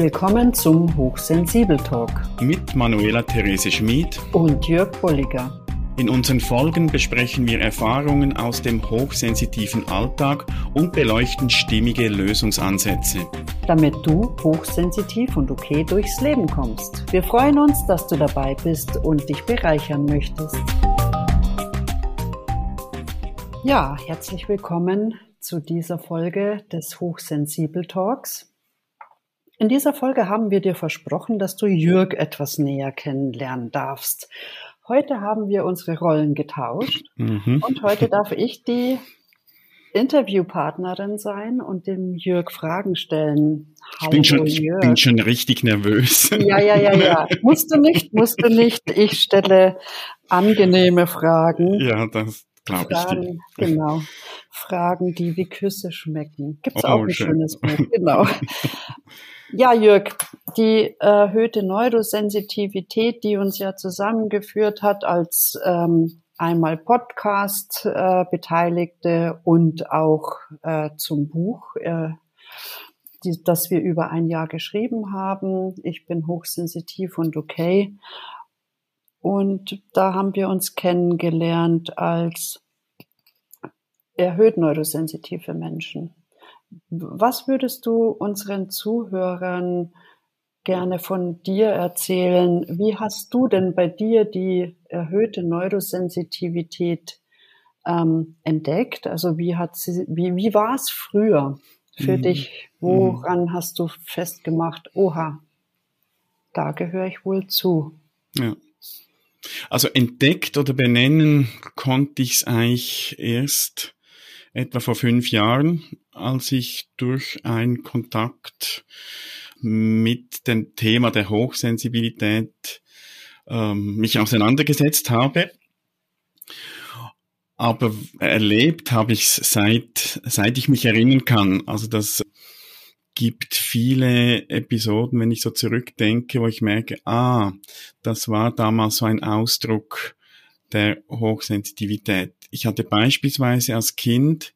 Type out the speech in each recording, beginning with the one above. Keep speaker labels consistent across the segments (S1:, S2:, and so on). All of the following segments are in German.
S1: Willkommen zum Hochsensibel Talk
S2: mit Manuela Therese Schmid
S1: und Jörg Bolliger.
S2: In unseren Folgen besprechen wir Erfahrungen aus dem hochsensitiven Alltag und beleuchten stimmige Lösungsansätze.
S1: Damit du hochsensitiv und okay durchs Leben kommst. Wir freuen uns, dass du dabei bist und dich bereichern möchtest. Ja, herzlich willkommen zu dieser Folge des Hochsensibel Talks. In dieser Folge haben wir dir versprochen, dass du Jürg etwas näher kennenlernen darfst. Heute haben wir unsere Rollen getauscht mhm. und heute darf ich die Interviewpartnerin sein und dem Jörg Fragen stellen.
S2: ich bin schon, ich bin schon richtig nervös.
S1: Ja, ja, ja, ja. musst du nicht, musst du nicht. Ich stelle angenehme Fragen.
S2: Ja, das glaube ich. Dir.
S1: Genau. Fragen, die wie Küsse schmecken. Gibt's oh, auch ein schön. schönes Buch. Genau. Ja, Jörg, die erhöhte Neurosensitivität, die uns ja zusammengeführt hat als ähm, einmal Podcast-Beteiligte äh, und auch äh, zum Buch, äh, die, das wir über ein Jahr geschrieben haben. Ich bin hochsensitiv und okay. Und da haben wir uns kennengelernt als erhöht neurosensitive Menschen. Was würdest du unseren Zuhörern gerne von dir erzählen? Wie hast du denn bei dir die erhöhte Neurosensitivität ähm, entdeckt? Also wie hat sie, wie, wie war es früher für mhm. dich? Woran mhm. hast du festgemacht, oha, da gehöre ich wohl zu?
S2: Ja. Also entdeckt oder benennen konnte ich es eigentlich erst etwa vor fünf Jahren, als ich durch einen Kontakt mit dem Thema der Hochsensibilität ähm, mich auseinandergesetzt habe. Aber erlebt habe ich es seit, seit ich mich erinnern kann. Also das gibt viele Episoden, wenn ich so zurückdenke, wo ich merke, ah, das war damals so ein Ausdruck der Hochsensitivität. Ich hatte beispielsweise als Kind,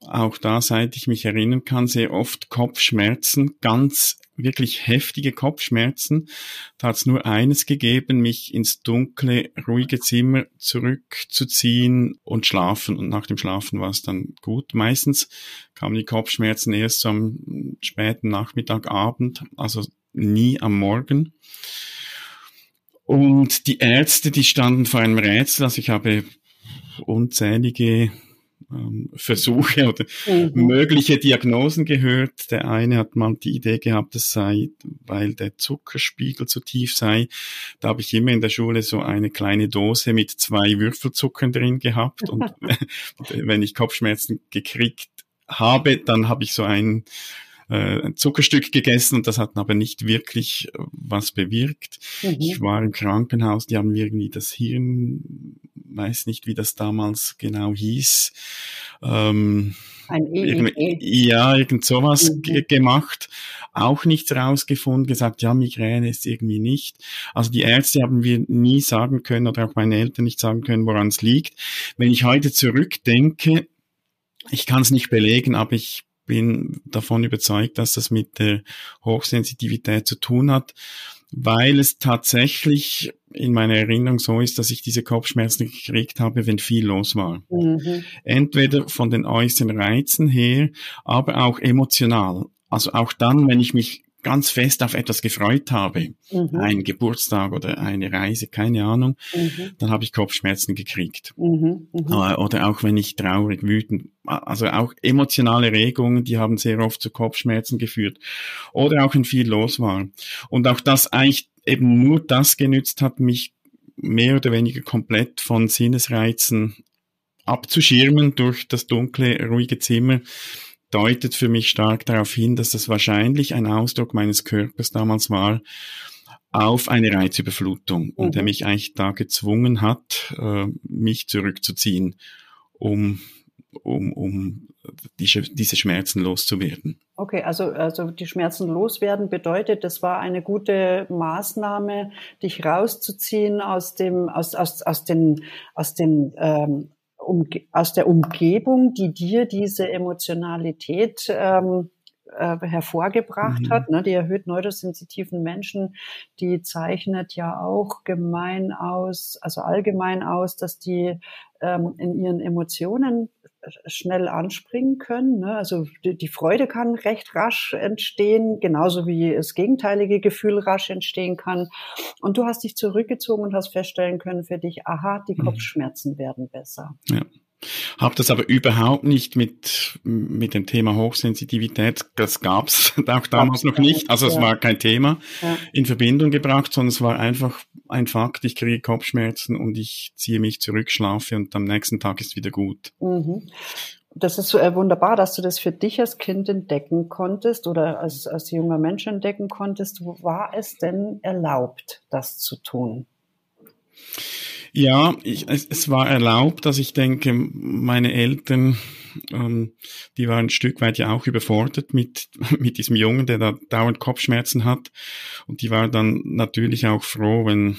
S2: auch da seit ich mich erinnern kann, sehr oft Kopfschmerzen, ganz wirklich heftige Kopfschmerzen. Da hat es nur eines gegeben, mich ins dunkle, ruhige Zimmer zurückzuziehen und schlafen. Und nach dem Schlafen war es dann gut. Meistens kamen die Kopfschmerzen erst so am späten Nachmittag, Abend, also nie am Morgen. Und die Ärzte, die standen vor einem Rätsel. Also ich habe unzählige ähm, Versuche oder mhm. mögliche Diagnosen gehört. Der eine hat mal die Idee gehabt, es sei, weil der Zuckerspiegel zu tief sei. Da habe ich immer in der Schule so eine kleine Dose mit zwei Würfelzuckern drin gehabt. Und wenn ich Kopfschmerzen gekriegt habe, dann habe ich so ein äh, ein Zuckerstück gegessen und das hat aber nicht wirklich äh, was bewirkt. Mhm. Ich war im Krankenhaus, die haben irgendwie das Hirn, weiß nicht, wie das damals genau hieß. Ähm,
S1: ein EEG.
S2: Ja, irgend sowas mhm. gemacht. Auch nichts rausgefunden, gesagt, ja, Migräne ist irgendwie nicht. Also die Ärzte haben wir nie sagen können oder auch meine Eltern nicht sagen können, woran es liegt. Wenn ich heute zurückdenke, ich kann es nicht belegen, aber ich bin davon überzeugt, dass das mit der Hochsensitivität zu tun hat, weil es tatsächlich in meiner Erinnerung so ist, dass ich diese Kopfschmerzen gekriegt habe, wenn viel los war. Mhm. Entweder von den äußeren Reizen her, aber auch emotional. Also auch dann, wenn ich mich ganz fest auf etwas gefreut habe, mhm. ein Geburtstag oder eine Reise, keine Ahnung, mhm. dann habe ich Kopfschmerzen gekriegt. Mhm. mhm. Äh, oder auch wenn ich traurig, wütend, also auch emotionale Regungen, die haben sehr oft zu Kopfschmerzen geführt. Oder auch wenn viel los war. Und auch das eigentlich eben nur das genützt hat, mich mehr oder weniger komplett von Sinnesreizen abzuschirmen durch das dunkle, ruhige Zimmer deutet für mich stark darauf hin, dass das wahrscheinlich ein Ausdruck meines Körpers damals war, auf eine Reizüberflutung und der mhm. mich eigentlich da gezwungen hat, äh, mich zurückzuziehen, um, um, um diese, diese Schmerzen loszuwerden.
S1: Okay, also, also die Schmerzen loswerden bedeutet, das war eine gute Maßnahme, dich rauszuziehen aus dem, aus, aus, aus den, aus den ähm, um, aus der Umgebung, die dir diese Emotionalität ähm, äh, hervorgebracht mhm. hat. Ne? Die erhöht neurosensitiven Menschen, die zeichnet ja auch gemein aus, also allgemein aus, dass die ähm, in ihren Emotionen schnell anspringen können. Ne? Also die, die, Freude kann recht rasch entstehen, genauso wie das gegenteilige Gefühl rasch entstehen kann. Und du hast dich zurückgezogen und hast feststellen können für dich, aha, die mhm. Kopfschmerzen werden besser.
S2: Ja. Habe das aber überhaupt nicht mit, mit dem Thema Hochsensitivität, das gab's auch damals noch nicht, also es ja. war kein Thema, ja. in Verbindung gebracht, sondern es war einfach ein Fakt, ich kriege Kopfschmerzen und ich ziehe mich zurück, schlafe und am nächsten Tag ist wieder gut. Mhm.
S1: Das ist so äh, wunderbar, dass du das für dich als Kind entdecken konntest oder als, als junger Mensch entdecken konntest. War es denn erlaubt, das zu tun?
S2: Ja, ich, es, es war erlaubt, dass ich denke, meine Eltern, ähm, die waren ein Stück weit ja auch überfordert mit, mit diesem Jungen, der da dauernd Kopfschmerzen hat. Und die waren dann natürlich auch froh, wenn,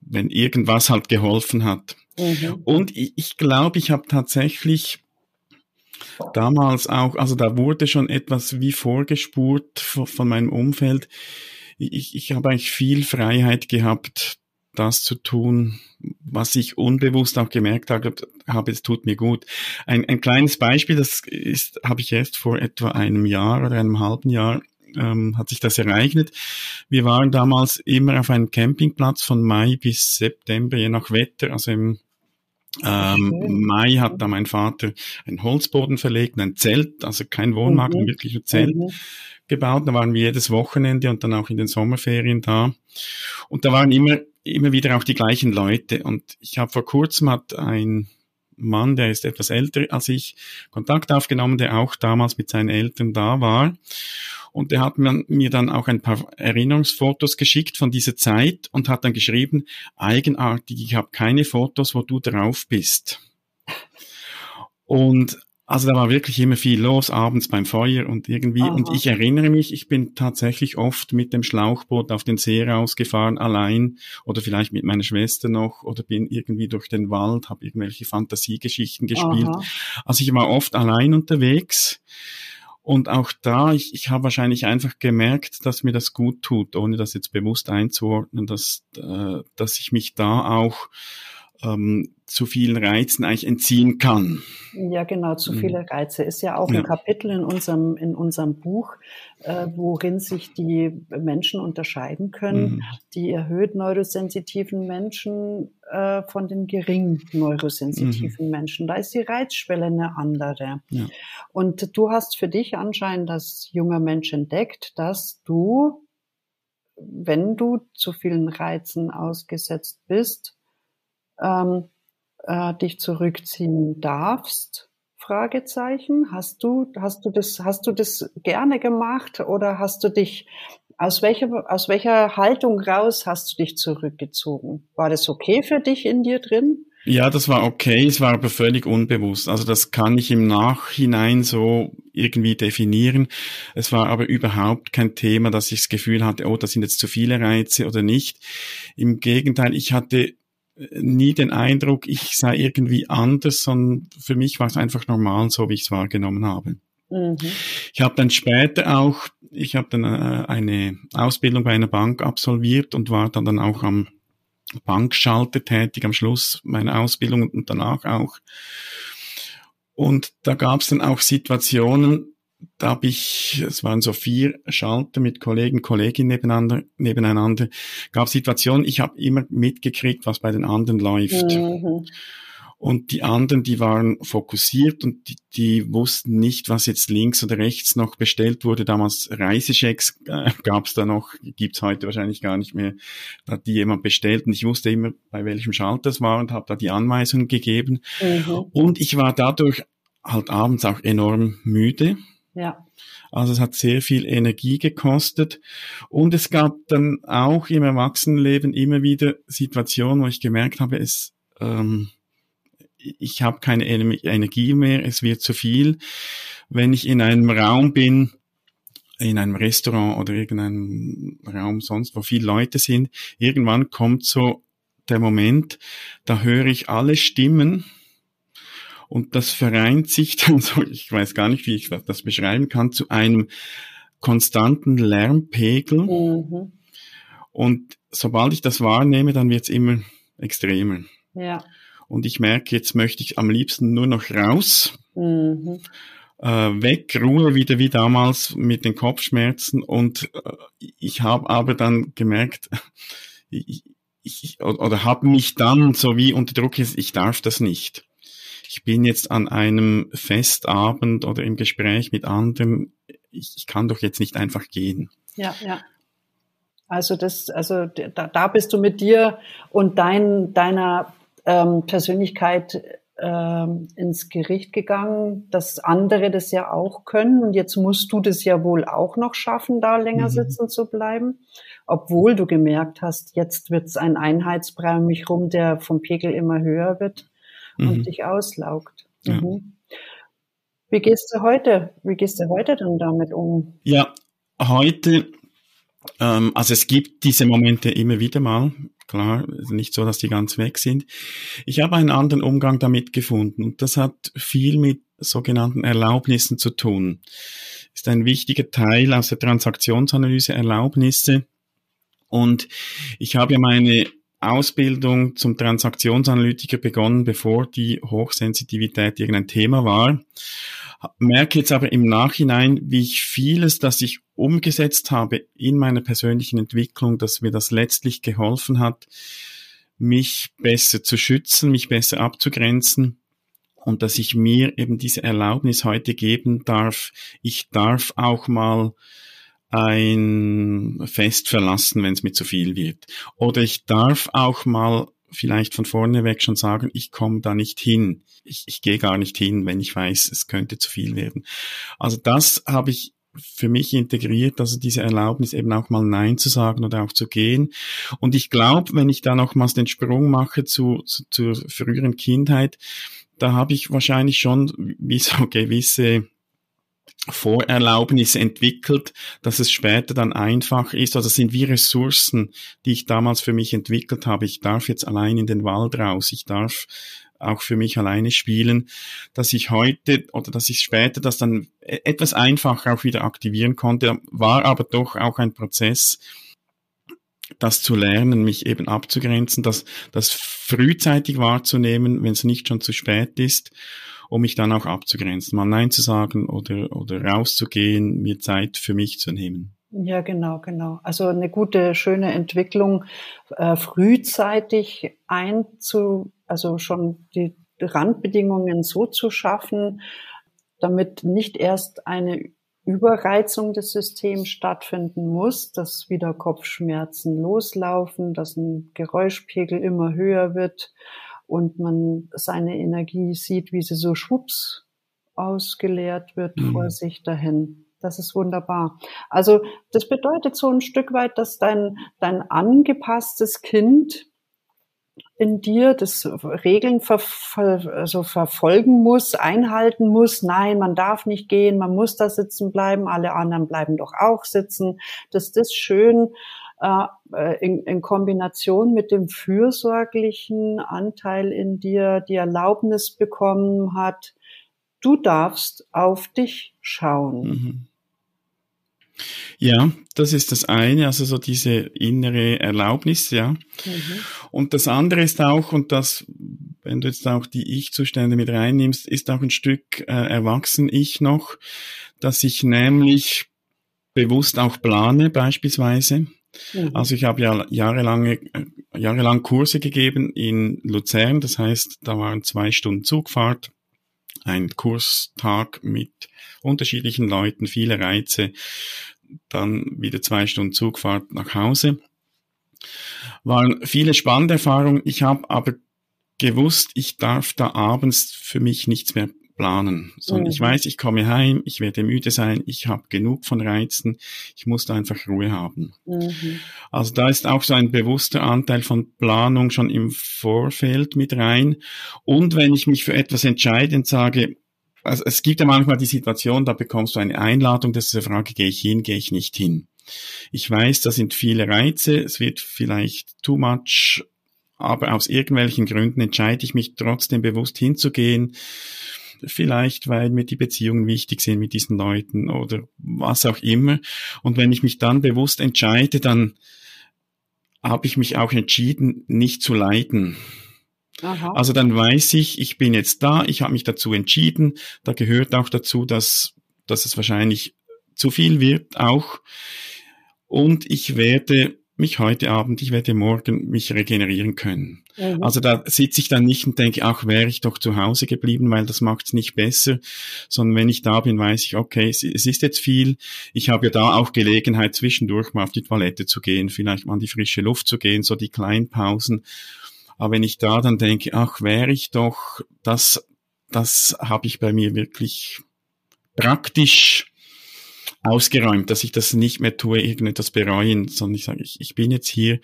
S2: wenn irgendwas halt geholfen hat. Mhm. Und ich, ich glaube, ich habe tatsächlich damals auch, also da wurde schon etwas wie vorgespurt von, von meinem Umfeld. Ich, ich habe eigentlich viel Freiheit gehabt, das zu tun, was ich unbewusst auch gemerkt habe, habe es tut mir gut. Ein, ein kleines Beispiel, das ist, habe ich erst vor etwa einem Jahr oder einem halben Jahr ähm, hat sich das ereignet. Wir waren damals immer auf einem Campingplatz von Mai bis September, je nach Wetter. Also im ähm, Mai hat da mein Vater einen Holzboden verlegt, ein Zelt, also kein Wohnmarkt, mhm. wirklich ein Zelt. Mhm gebaut. Da waren wir jedes Wochenende und dann auch in den Sommerferien da. Und da waren immer immer wieder auch die gleichen Leute. Und ich habe vor kurzem hat ein Mann, der ist etwas älter als ich, Kontakt aufgenommen, der auch damals mit seinen Eltern da war. Und der hat mir dann auch ein paar Erinnerungsfotos geschickt von dieser Zeit und hat dann geschrieben, eigenartig, ich habe keine Fotos, wo du drauf bist. Und also da war wirklich immer viel los, abends beim Feuer und irgendwie. Aha. Und ich erinnere mich, ich bin tatsächlich oft mit dem Schlauchboot auf den See rausgefahren, allein oder vielleicht mit meiner Schwester noch oder bin irgendwie durch den Wald, habe irgendwelche Fantasiegeschichten gespielt. Aha. Also ich war oft allein unterwegs. Und auch da, ich, ich habe wahrscheinlich einfach gemerkt, dass mir das gut tut, ohne das jetzt bewusst einzuordnen, dass, äh, dass ich mich da auch ähm, zu vielen Reizen eigentlich entziehen kann.
S1: Ja, genau, zu mhm. viele Reize ist ja auch ja. ein Kapitel in unserem, in unserem Buch, äh, worin sich die Menschen unterscheiden können, mhm. die erhöht neurosensitiven Menschen äh, von den gering neurosensitiven mhm. Menschen. Da ist die Reizschwelle eine andere. Ja. Und du hast für dich anscheinend als junger Mensch entdeckt, dass du, wenn du zu vielen Reizen ausgesetzt bist, ähm, äh, dich zurückziehen darfst? Fragezeichen. Hast du, hast du das, hast du das gerne gemacht oder hast du dich, aus welcher, aus welcher Haltung raus hast du dich zurückgezogen? War das okay für dich in dir drin?
S2: Ja, das war okay, es war aber völlig unbewusst. Also das kann ich im Nachhinein so irgendwie definieren. Es war aber überhaupt kein Thema, dass ich das Gefühl hatte, oh, das sind jetzt zu viele Reize oder nicht. Im Gegenteil, ich hatte nie den Eindruck, ich sei irgendwie anders, sondern für mich war es einfach normal, so wie ich es wahrgenommen habe. Mhm. Ich habe dann später auch, ich habe dann äh, eine Ausbildung bei einer Bank absolviert und war dann, dann auch am Bankschalter tätig am Schluss meiner Ausbildung und danach auch. Und da gab es dann auch Situationen, da habe ich, es waren so vier Schalter mit Kollegen, Kolleginnen nebeneinander, nebeneinander, gab Situationen, ich habe immer mitgekriegt, was bei den anderen läuft. Mhm. Und die anderen, die waren fokussiert und die, die, wussten nicht, was jetzt links oder rechts noch bestellt wurde. Damals Reisechecks äh, gab es da noch, gibt's heute wahrscheinlich gar nicht mehr. Da hat die jemand bestellt und ich wusste immer, bei welchem Schalter es war und habe da die Anweisungen gegeben. Mhm. Und ich war dadurch halt abends auch enorm müde
S1: ja.
S2: Also es hat sehr viel Energie gekostet. Und es gab dann auch im Erwachsenenleben immer wieder Situationen, wo ich gemerkt habe, es, ähm, ich habe keine Energie mehr, es wird zu viel. Wenn ich in einem Raum bin, in einem Restaurant oder irgendeinem Raum sonst, wo viele Leute sind, irgendwann kommt so der Moment, da höre ich alle Stimmen Und das vereint sich dann so, ich weiß gar nicht, wie ich das beschreiben kann, zu einem konstanten Lärmpegel. Mhm. Und sobald ich das wahrnehme, dann wird es immer extremer. Ja. Und ich merke, jetzt möchte ich am liebsten nur noch raus. Mhm. Äh, weg, Ruhe wieder wie damals mit den Kopfschmerzen. Und äh, ich habe aber dann gemerkt, ich, ich, oder habe mich dann so wie unter Druck, ich darf das nicht. Ich bin jetzt an einem Festabend oder im Gespräch mit anderen, ich, ich kann doch jetzt nicht einfach gehen.
S1: Ja, ja. Also das, also da, da bist du mit dir und dein, deiner ähm, Persönlichkeit ähm, ins Gericht gegangen, dass andere das ja auch können. Und jetzt musst du das ja wohl auch noch schaffen, da länger mhm. sitzen zu bleiben, obwohl du gemerkt hast, jetzt wird es ein Einheitsbrei um mich rum, der vom Pegel immer höher wird mhm. und dich auslaugt. Ja. Mhm. Wie gehst du heute? Wie gehst du heute denn damit um?
S2: Ja, heute, ähm, also es gibt diese Momente immer wieder mal. Klar, nicht so, dass die ganz weg sind. Ich habe einen anderen Umgang damit gefunden und das hat viel mit sogenannten Erlaubnissen zu tun. Ist ein wichtiger Teil aus der Transaktionsanalyse Erlaubnisse. Und ich habe ja meine Ausbildung zum Transaktionsanalytiker begonnen, bevor die Hochsensitivität irgendein Thema war. Merke jetzt aber im Nachhinein, wie ich vieles, das ich umgesetzt habe in meiner persönlichen Entwicklung, dass mir das letztlich geholfen hat, mich besser zu schützen, mich besser abzugrenzen und dass ich mir eben diese Erlaubnis heute geben darf. Ich darf auch mal ein Fest verlassen, wenn es mir zu viel wird. Oder ich darf auch mal vielleicht von vorne weg schon sagen, ich komme da nicht hin. Ich, ich gehe gar nicht hin, wenn ich weiß, es könnte zu viel werden. Also das habe ich für mich integriert, also diese Erlaubnis eben auch mal Nein zu sagen oder auch zu gehen. Und ich glaube, wenn ich da nochmals den Sprung mache zu, zu, zur früheren Kindheit, da habe ich wahrscheinlich schon wie so gewisse Vorerlaubnis entwickelt, dass es später dann einfach ist. Also das sind wie Ressourcen, die ich damals für mich entwickelt habe. Ich darf jetzt allein in den Wald raus. Ich darf auch für mich alleine spielen, dass ich heute oder dass ich später das dann e-, etwas einfacher auch wieder aktivieren konnte, war aber doch auch ein Prozess, das zu lernen, mich eben abzugrenzen, das, das frühzeitig wahrzunehmen, wenn es nicht schon zu spät ist um mich dann auch abzugrenzen, mal Nein zu sagen oder, oder rauszugehen, mir Zeit für mich zu nehmen.
S1: Ja, genau, genau. Also eine gute, schöne Entwicklung, äh, frühzeitig einzu, also schon die Randbedingungen so zu schaffen, damit nicht erst eine Überreizung des Systems stattfinden muss, dass wieder Kopfschmerzen loslaufen, dass ein Geräuschpegel immer höher wird und man seine Energie sieht, wie sie so schwupps ausgeleert wird mhm. vor sich dahin. Das ist wunderbar. Also das bedeutet so ein Stück weit, dass dein, dein angepasstes Kind in dir das Regeln ver, ver, also verfolgen muss, einhalten muss. Nein, man darf nicht gehen, man muss da sitzen bleiben, alle anderen bleiben doch auch sitzen. Dass das schön in, in Kombination mit dem fürsorglichen Anteil in dir die Erlaubnis bekommen hat, du darfst auf dich schauen. Mhm.
S2: Ja, das ist das eine, also so diese innere Erlaubnis, ja. Mhm. Und das andere ist auch, und das, wenn du jetzt auch die Ich-Zustände mit reinnimmst, ist auch ein Stück äh, erwachsen Ich noch, dass ich nämlich bewusst auch plane beispielsweise. Mhm. Also ich habe ja jahrelange, äh, jahrelang Kurse gegeben in Luzern, das heißt, da waren zwei Stunden Zugfahrt, ein Kurstag mit unterschiedlichen Leuten, viele Reize, dann wieder zwei Stunden Zugfahrt nach Hause. Waren viele spannende Erfahrungen. Ich habe aber gewusst, ich darf da abends für mich nichts mehr planen, sondern mhm. ich weiß, ich komme heim, ich werde müde sein, ich habe genug von Reizen, ich muss da einfach Ruhe haben. Mhm. Also da ist auch so ein bewusster Anteil von Planung schon im Vorfeld mit rein. Und wenn ich mich für etwas entscheide und sage, also es gibt ja manchmal die Situation, da bekommst du eine Einladung, das ist die Frage, gehe ich hin, gehe ich nicht hin. Ich weiß, da sind viele Reize, es wird vielleicht too much aber aus irgendwelchen Gründen entscheide ich mich trotzdem bewusst hinzugehen. Vielleicht, weil mir die Beziehungen wichtig sind mit diesen Leuten oder was auch immer. Und wenn ich mich dann bewusst entscheide, dann habe ich mich auch entschieden, nicht zu leiden. Aha. Also dann weiß ich, ich bin jetzt da, ich habe mich dazu entschieden. Da gehört auch dazu, dass, dass es wahrscheinlich zu viel wird auch. Und ich werde mich heute Abend, ich werde morgen mich regenerieren können. Mhm. Also da sitze ich dann nicht und denke, ach, wäre ich doch zu Hause geblieben, weil das macht es nicht besser, sondern wenn ich da bin, weiß ich, okay, es, es, ist jetzt viel. Ich habe ja da auch Gelegenheit, zwischendurch mal auf die Toilette zu gehen, vielleicht mal in die frische Luft zu gehen, so die kleinen Pausen. Aber wenn ich da dann denke, ach, wäre ich doch, das, das habe ich bei mir wirklich praktisch ausgeräumt, dass ich das nicht mehr tue, irgendetwas bereuen, sondern ich sage, ich, ich bin jetzt hier.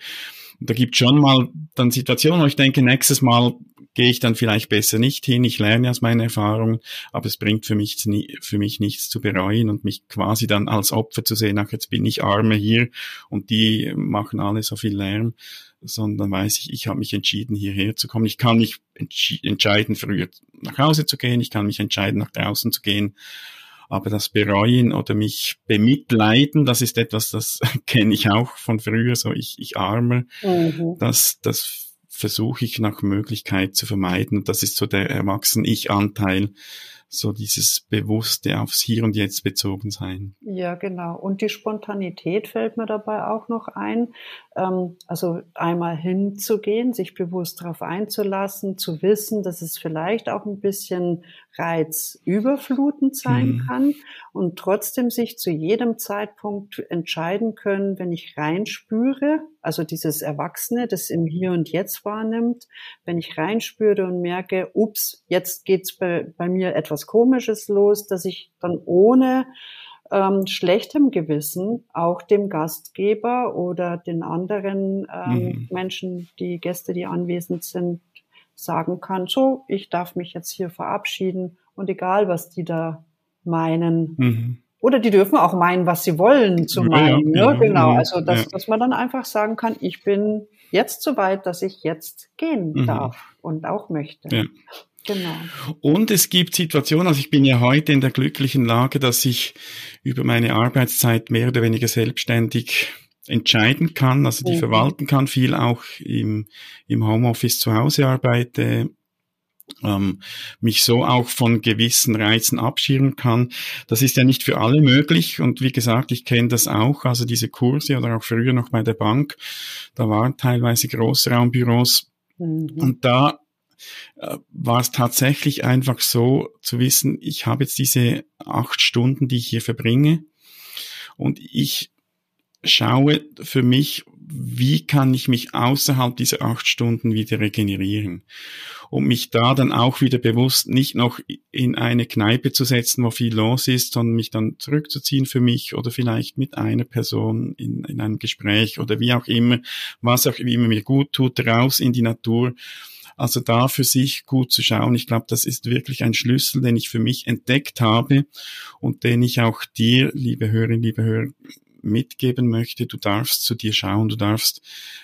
S2: Und da gibt schon mal dann Situationen, wo ich denke, nächstes Mal gehe ich dann vielleicht besser nicht hin. Ich lerne aus meinen Erfahrungen, aber es bringt für mich, für mich nichts zu bereuen und mich quasi dann als Opfer zu sehen, ach, jetzt bin ich Arme hier und die machen alle so viel Lärm, sondern weiß ich, ich habe mich entschieden, hierher zu kommen. Ich kann mich entscheiden, früher nach Hause zu gehen, ich kann mich entscheiden, nach draußen zu gehen aber das Bereuen oder mich bemitleiden, das ist etwas, das kenne ich auch von früher, so ich, ich arme, mhm. das, das versuche ich nach Möglichkeit zu vermeiden. Und das ist so der Erwachsen-Ich-Anteil, so dieses bewusste aufs Hier und Jetzt bezogen sein.
S1: Ja, genau. Und die Spontanität fällt mir dabei auch noch ein. Ähm, also einmal hinzugehen, sich bewusst darauf einzulassen, zu wissen, dass es vielleicht auch ein bisschen reizüberflutend sein mhm. kann und trotzdem sich zu jedem Zeitpunkt entscheiden können, wenn ich reinspüre, also dieses Erwachsene, das im Hier und Jetzt wahrnimmt, wenn ich reinspüre und merke, ups, jetzt geht's bei, bei mir etwas Komisches los, dass ich dann ohne ähm, schlechtem Gewissen auch dem Gastgeber oder den anderen ähm, mhm. Menschen, die Gäste, die anwesend sind, sagen kann, so, ich darf mich jetzt hier verabschieden und egal, was die da meinen. Mhm. Oder die dürfen auch meinen, was sie wollen zu meinen. Ja, ja, ne? Genau. Also, dass, dass man dann einfach sagen kann, ich bin jetzt so weit, dass ich jetzt gehen mhm. darf und auch möchte. Ja.
S2: Genau. Und es gibt Situationen, also ich bin ja heute in der glücklichen Lage, dass ich über meine Arbeitszeit mehr oder weniger selbstständig entscheiden kann, also die mhm. verwalten kann, viel auch im, im Homeoffice zu Hause arbeite, ähm, mich so auch von gewissen Reizen abschirmen kann. Das ist ja nicht für alle möglich und wie gesagt, ich kenne das auch, also diese Kurse oder auch früher noch bei der Bank, da waren teilweise Großraumbüros mhm. und da äh, war es tatsächlich einfach so zu wissen, ich habe jetzt diese acht Stunden, die ich hier verbringe und ich schaue für mich, wie kann ich mich außerhalb dieser acht Stunden wieder regenerieren und mich da dann auch wieder bewusst nicht noch in eine Kneipe zu setzen, wo viel los ist, sondern mich dann zurückzuziehen für mich oder vielleicht mit einer Person in, in einem Gespräch oder wie auch immer, was auch immer mir gut tut, raus in die Natur also da für sich gut zu schauen. Ich glaube, das ist wirklich ein Schlüssel, den ich für mich entdeckt habe und den ich auch dir, liebe Hörerinnen, liebe Hörer, mitgeben möchte. Du darfst zu dir schauen, du darfst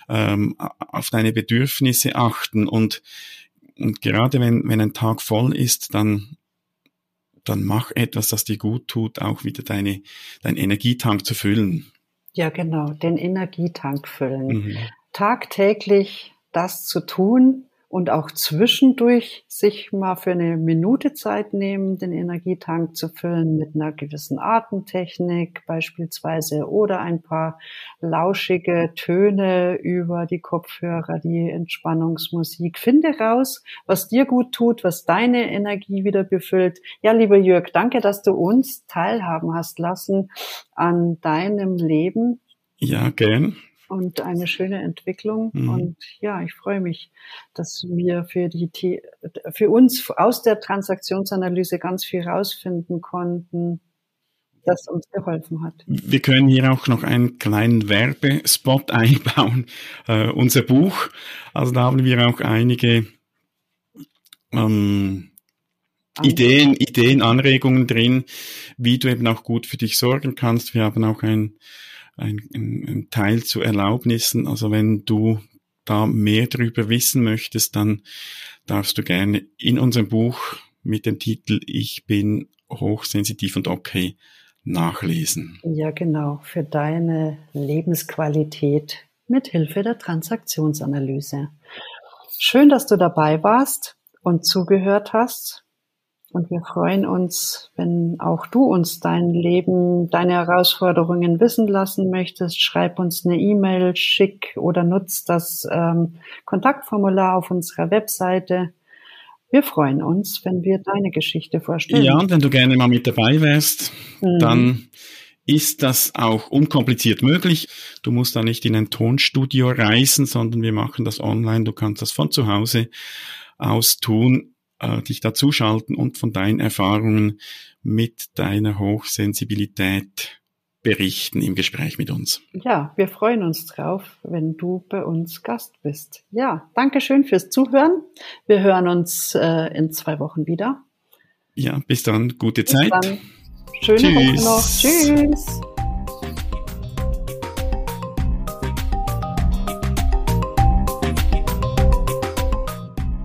S2: ähm, auf deine Bedürfnisse achten und, und gerade wenn, wenn ein Tag voll ist, dann dann mach etwas, das dir gut tut, auch wieder deine, dein Energietank zu füllen.
S1: Ja, genau, den Energietank füllen. Mhm. Tagtäglich das zu tun, und auch zwischendurch sich mal für eine Minute Zeit nehmen, den Energietank zu füllen mit einer gewissen Atemtechnik beispielsweise oder ein paar lauschige Töne über die Kopfhörer, die Entspannungsmusik. Finde raus, was dir gut tut, was deine Energie wieder befüllt. Ja, lieber Jörg, danke, dass du uns teilhaben hast lassen an deinem Leben.
S2: Ja, gern
S1: und eine schöne Entwicklung. Mhm. Und ja, ich freue mich, dass wir für die für uns aus der Transaktionsanalyse ganz viel rausfinden konnten, das uns geholfen hat.
S2: Wir können hier auch noch einen kleinen Werbespot einbauen. Äh, unser Buch, also da haben wir auch einige ähm, Ideen, Ideen, Anregungen drin, wie du eben auch gut für dich sorgen kannst. Wir haben auch ein ein, ein, ein Teil zu Erlaubnissen. Also wenn du da mehr darüber wissen möchtest, dann darfst du gerne in unserem Buch mit dem Titel Ich bin hochsensitiv und okay nachlesen.
S1: Ja, genau, für deine Lebensqualität mit Hilfe der Transaktionsanalyse. Schön, dass du dabei warst und zugehört hast. Und wir freuen uns, wenn auch du uns dein Leben, deine Herausforderungen wissen lassen möchtest. Schreib uns eine E-Mail, schick oder nutz das ähm, Kontaktformular auf unserer Webseite. Wir freuen uns, wenn wir deine Geschichte vorstellen.
S2: Ja, und wenn du gerne mal mit dabei wärst, mhm. dann ist das auch unkompliziert möglich. Du musst da nicht in ein Tonstudio reisen, sondern wir machen das online. Du kannst das von zu Hause aus tun äh, dich dazuschalten und von deinen Erfahrungen mit deiner Hochsensibilität berichten im Gespräch mit uns.
S1: Ja, wir freuen uns drauf, wenn du bei uns Gast bist. Ja, danke schön fürs Zuhören. Wir hören uns äh, in zwei Wochen wieder.
S2: Ja, bis dann. Gute bis Zeit. Dann.
S1: Schöne Tschüss. Woche noch. Tschüss.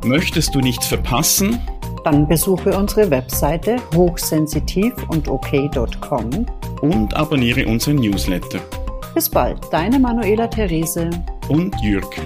S2: Möchtest du nichts verpassen?
S1: Dann besuche unsere Webseite hochsensitiv und ok.com
S2: und abonniere unseren Newsletter.
S1: Bis bald, deine Manuela Therese
S2: und Jürg.